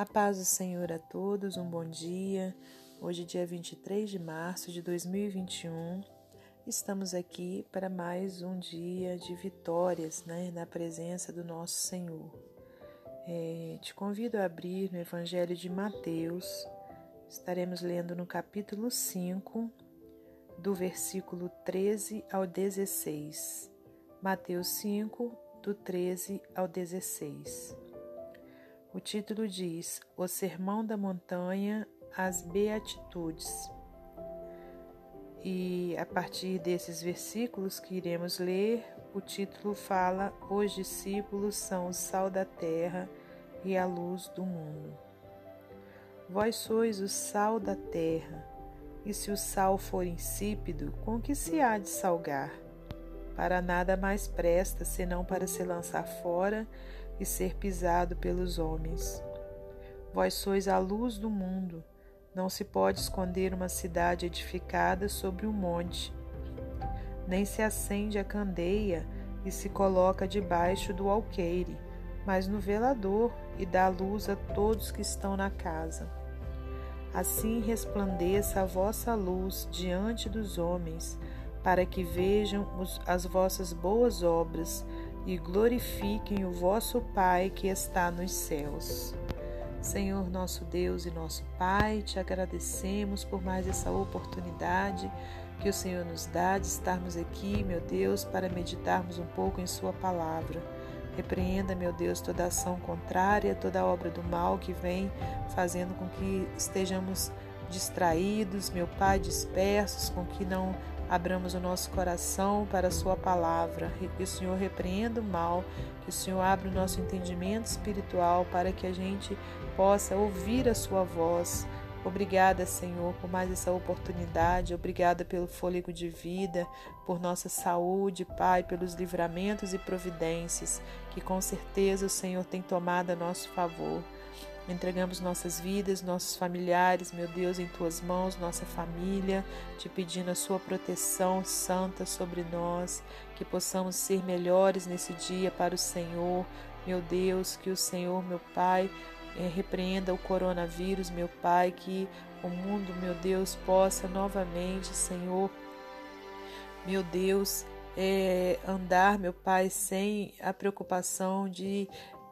A paz do Senhor a todos, um bom dia. Hoje, dia 23 de março de 2021, estamos aqui para mais um dia de vitórias né, na presença do nosso Senhor. É, te convido a abrir no Evangelho de Mateus, estaremos lendo no capítulo 5, do versículo 13 ao 16. Mateus 5, do 13 ao 16. O título diz: O Sermão da Montanha, as Beatitudes. E a partir desses versículos que iremos ler, o título fala: Os discípulos são o sal da terra e a luz do mundo. Vós sois o sal da terra, e se o sal for insípido, com que se há de salgar? Para nada mais presta senão para se lançar fora e ser pisado pelos homens. Vós sois a luz do mundo. Não se pode esconder uma cidade edificada sobre um monte. Nem se acende a candeia e se coloca debaixo do alqueire, mas no velador e dá luz a todos que estão na casa. Assim resplandeça a vossa luz diante dos homens, para que vejam as vossas boas obras e glorifiquem o vosso Pai que está nos céus. Senhor nosso Deus e nosso Pai, te agradecemos por mais essa oportunidade que o Senhor nos dá de estarmos aqui, meu Deus, para meditarmos um pouco em Sua palavra. Repreenda, meu Deus, toda ação contrária, toda obra do mal que vem fazendo com que estejamos distraídos, meu Pai, dispersos, com que não abramos o nosso coração para a Sua palavra, que o Senhor repreenda o mal, que o Senhor abra o nosso entendimento espiritual para que a gente possa ouvir a Sua voz. Obrigada, Senhor, por mais essa oportunidade. Obrigada pelo fôlego de vida, por nossa saúde, Pai, pelos livramentos e providências que com certeza o Senhor tem tomado a nosso favor. Entregamos nossas vidas, nossos familiares, meu Deus, em tuas mãos, nossa família, te pedindo a sua proteção santa sobre nós, que possamos ser melhores nesse dia para o Senhor. Meu Deus, que o Senhor, meu Pai, é, repreenda o coronavírus, meu Pai, que o mundo, meu Deus, possa novamente, Senhor, meu Deus, é, andar, meu Pai, sem a preocupação de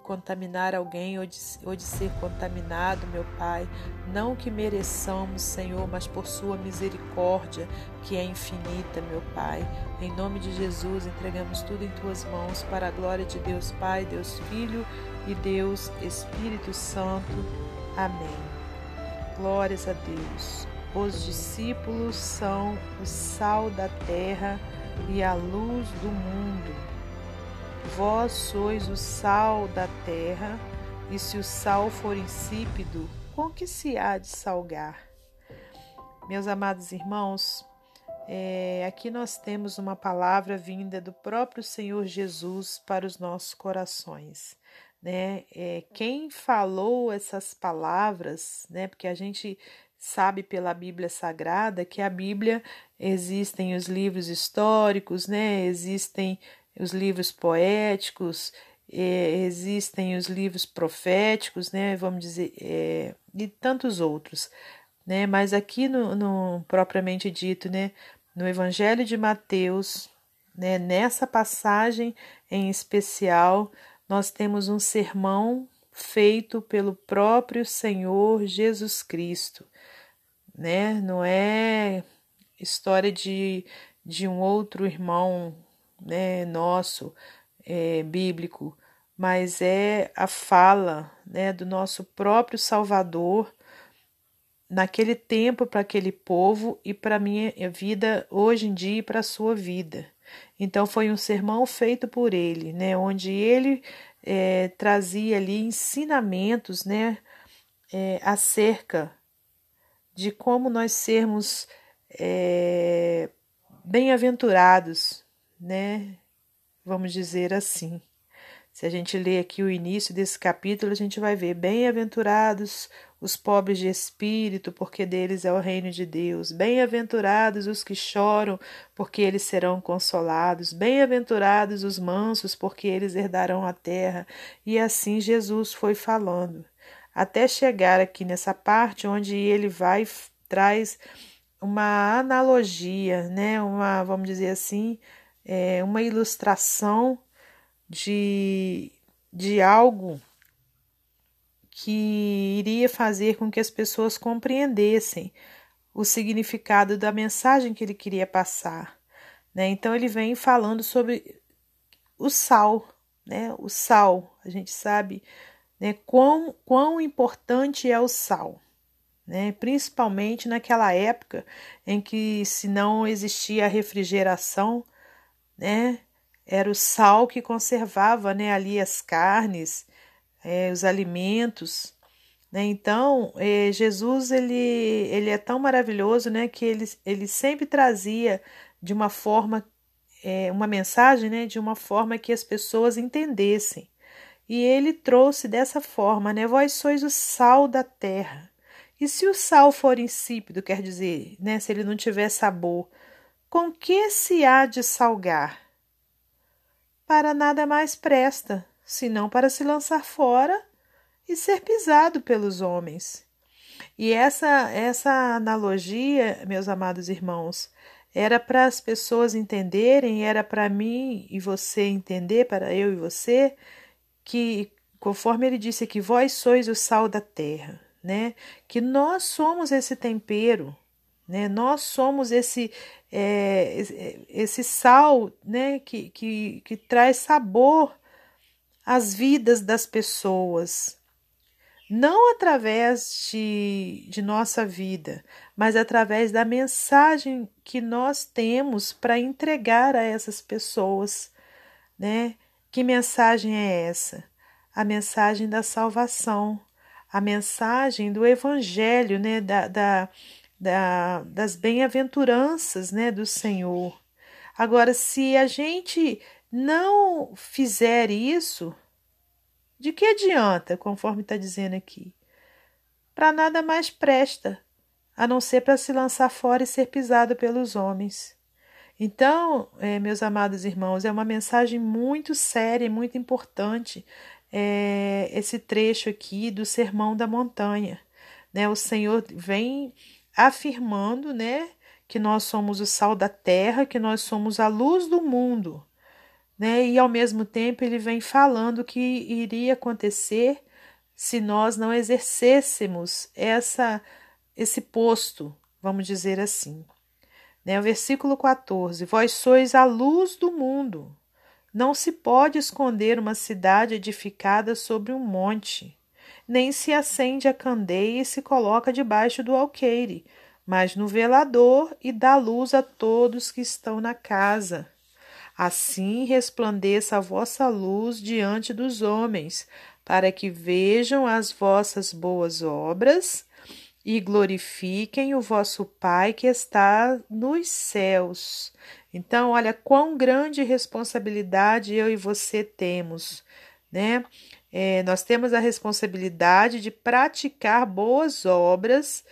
contaminar alguém ou de, ou de ser contaminado, meu Pai. Não que mereçamos, Senhor, mas por Sua misericórdia, que é infinita, meu Pai. Em nome de Jesus, entregamos tudo em Tuas mãos, para a glória de Deus Pai, Deus Filho e Deus Espírito Santo. Amém. Glórias a Deus. Os discípulos são o sal da terra e a luz do mundo. Vós sois o sal da terra, e se o sal for insípido, com que se há de salgar? Meus amados irmãos, é, aqui nós temos uma palavra vinda do próprio Senhor Jesus para os nossos corações. Né? É, quem falou essas palavras, né? Porque a gente sabe pela Bíblia Sagrada que a Bíblia existem os livros históricos, né? Existem os livros poéticos, é, existem os livros proféticos, né, vamos dizer, é, e tantos outros, né, mas aqui no, no, propriamente dito, né, no Evangelho de Mateus, né, nessa passagem em especial, nós temos um sermão feito pelo próprio Senhor Jesus Cristo, né, não é história de, de um outro irmão né, nosso é, bíblico, mas é a fala né, do nosso próprio Salvador naquele tempo para aquele povo e para a minha vida hoje em dia e para a sua vida. Então foi um sermão feito por ele, né, onde ele é, trazia ali ensinamentos né, é, acerca de como nós sermos é, bem-aventurados né? Vamos dizer assim. Se a gente ler aqui o início desse capítulo, a gente vai ver: Bem-aventurados os pobres de espírito, porque deles é o reino de Deus. Bem-aventurados os que choram, porque eles serão consolados. Bem-aventurados os mansos, porque eles herdarão a terra. E assim Jesus foi falando. até chegar aqui nessa parte onde ele vai traz uma analogia, né? Uma, vamos dizer assim, é, uma ilustração de, de algo que iria fazer com que as pessoas compreendessem o significado da mensagem que ele queria passar. Né? Então ele vem falando sobre o sal, né? O sal, a gente sabe né, quão, quão importante é o sal, né? principalmente naquela época em que, se não existia a refrigeração, né, era o sal que conservava né, ali as carnes, é, os alimentos. Né? Então, é, Jesus ele, ele é tão maravilhoso né, que ele, ele sempre trazia de uma forma, é, uma mensagem né, de uma forma que as pessoas entendessem. E ele trouxe dessa forma, né? Vós sois o sal da terra. E se o sal for insípido, quer dizer, né, se ele não tiver sabor, com que se há de salgar? Para nada mais presta, senão para se lançar fora e ser pisado pelos homens. E essa essa analogia, meus amados irmãos, era para as pessoas entenderem, era para mim e você entender, para eu e você, que conforme ele disse que vós sois o sal da terra, né? Que nós somos esse tempero, né? Nós somos esse é, esse sal, né? Que, que, que traz sabor as vidas das pessoas, não através de, de nossa vida, mas através da mensagem que nós temos para entregar a essas pessoas, né? Que mensagem é essa? A mensagem da salvação, a mensagem do Evangelho, né? Da, da, da das bem-aventuranças, né? Do Senhor. Agora, se a gente não fizer isso, de que adianta, conforme está dizendo aqui? Para nada mais presta, a não ser para se lançar fora e ser pisado pelos homens. Então, é, meus amados irmãos, é uma mensagem muito séria e muito importante é, esse trecho aqui do Sermão da Montanha. Né? O Senhor vem afirmando né, que nós somos o sal da terra, que nós somos a luz do mundo né? E ao mesmo tempo ele vem falando que iria acontecer se nós não exercêssemos essa esse posto, vamos dizer assim. Né? O versículo 14: Vós sois a luz do mundo. Não se pode esconder uma cidade edificada sobre um monte, nem se acende a candeia e se coloca debaixo do alqueire, mas no velador e dá luz a todos que estão na casa. Assim resplandeça a vossa luz diante dos homens, para que vejam as vossas boas obras e glorifiquem o vosso Pai que está nos céus. Então, olha quão grande responsabilidade eu e você temos, né? É, nós temos a responsabilidade de praticar boas obras,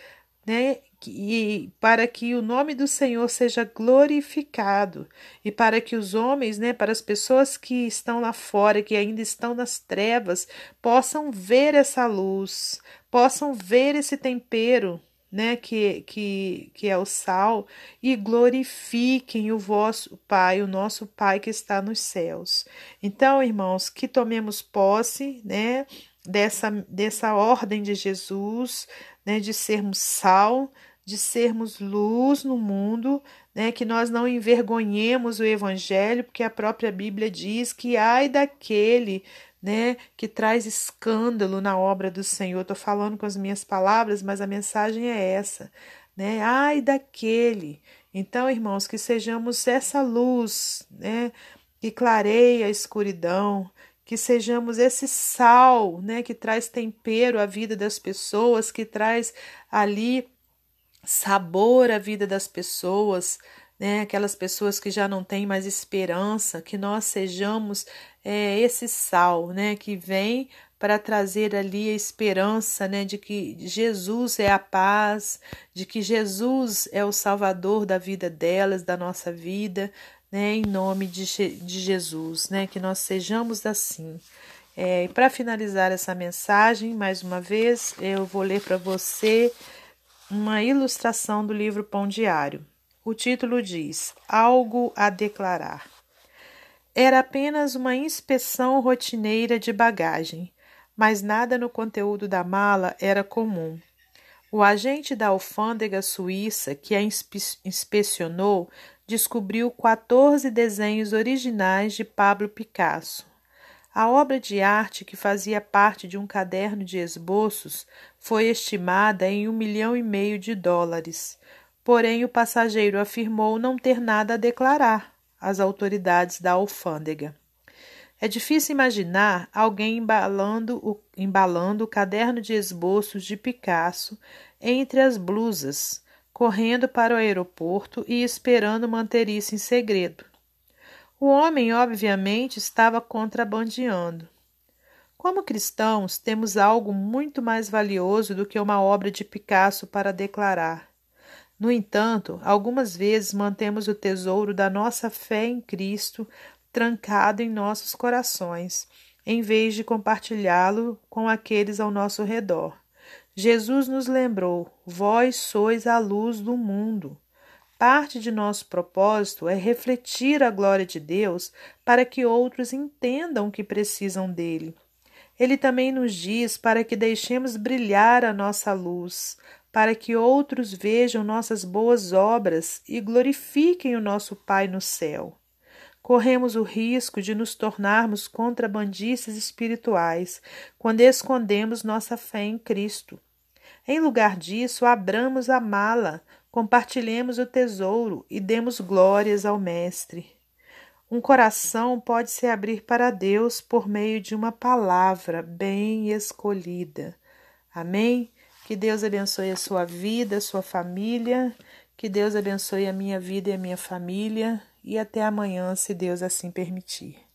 né? e para que o nome do Senhor seja glorificado e para que os homens, né, para as pessoas que estão lá fora, que ainda estão nas trevas, possam ver essa luz, possam ver esse tempero, né, que, que, que é o sal, e glorifiquem o vosso Pai, o nosso Pai que está nos céus. Então, irmãos, que tomemos posse, né, dessa, dessa ordem de Jesus, né, de sermos sal, de sermos luz no mundo, né, que nós não envergonhemos o evangelho, porque a própria Bíblia diz que ai daquele, né, que traz escândalo na obra do Senhor. Estou falando com as minhas palavras, mas a mensagem é essa, né? Ai daquele. Então, irmãos, que sejamos essa luz, né, que clareia a escuridão, que sejamos esse sal, né, que traz tempero à vida das pessoas, que traz ali sabor à vida das pessoas, né? Aquelas pessoas que já não têm mais esperança, que nós sejamos é, esse sal, né? Que vem para trazer ali a esperança, né? De que Jesus é a paz, de que Jesus é o Salvador da vida delas, da nossa vida, né? Em nome de, de Jesus, né? Que nós sejamos assim. É, para finalizar essa mensagem, mais uma vez, eu vou ler para você uma ilustração do livro Pão Diário. O título diz: Algo a declarar. Era apenas uma inspeção rotineira de bagagem, mas nada no conteúdo da mala era comum. O agente da alfândega suíça que a inspe inspecionou descobriu 14 desenhos originais de Pablo Picasso. A obra de arte, que fazia parte de um caderno de esboços, foi estimada em um milhão e meio de dólares. Porém, o passageiro afirmou não ter nada a declarar às autoridades da alfândega. É difícil imaginar alguém embalando o, embalando o caderno de esboços de Picasso entre as blusas, correndo para o aeroporto e esperando manter isso em segredo. O homem, obviamente, estava contrabandeando. Como cristãos, temos algo muito mais valioso do que uma obra de Picasso para declarar. No entanto, algumas vezes mantemos o tesouro da nossa fé em Cristo trancado em nossos corações, em vez de compartilhá-lo com aqueles ao nosso redor. Jesus nos lembrou: Vós sois a luz do mundo. Parte de nosso propósito é refletir a glória de Deus para que outros entendam que precisam dele. Ele também nos diz para que deixemos brilhar a nossa luz, para que outros vejam nossas boas obras e glorifiquem o nosso Pai no céu. Corremos o risco de nos tornarmos contrabandistas espirituais quando escondemos nossa fé em Cristo. Em lugar disso, abramos a mala compartilhemos o tesouro e demos glórias ao Mestre. Um coração pode se abrir para Deus por meio de uma palavra bem escolhida. Amém? Que Deus abençoe a sua vida, a sua família. Que Deus abençoe a minha vida e a minha família. E até amanhã, se Deus assim permitir.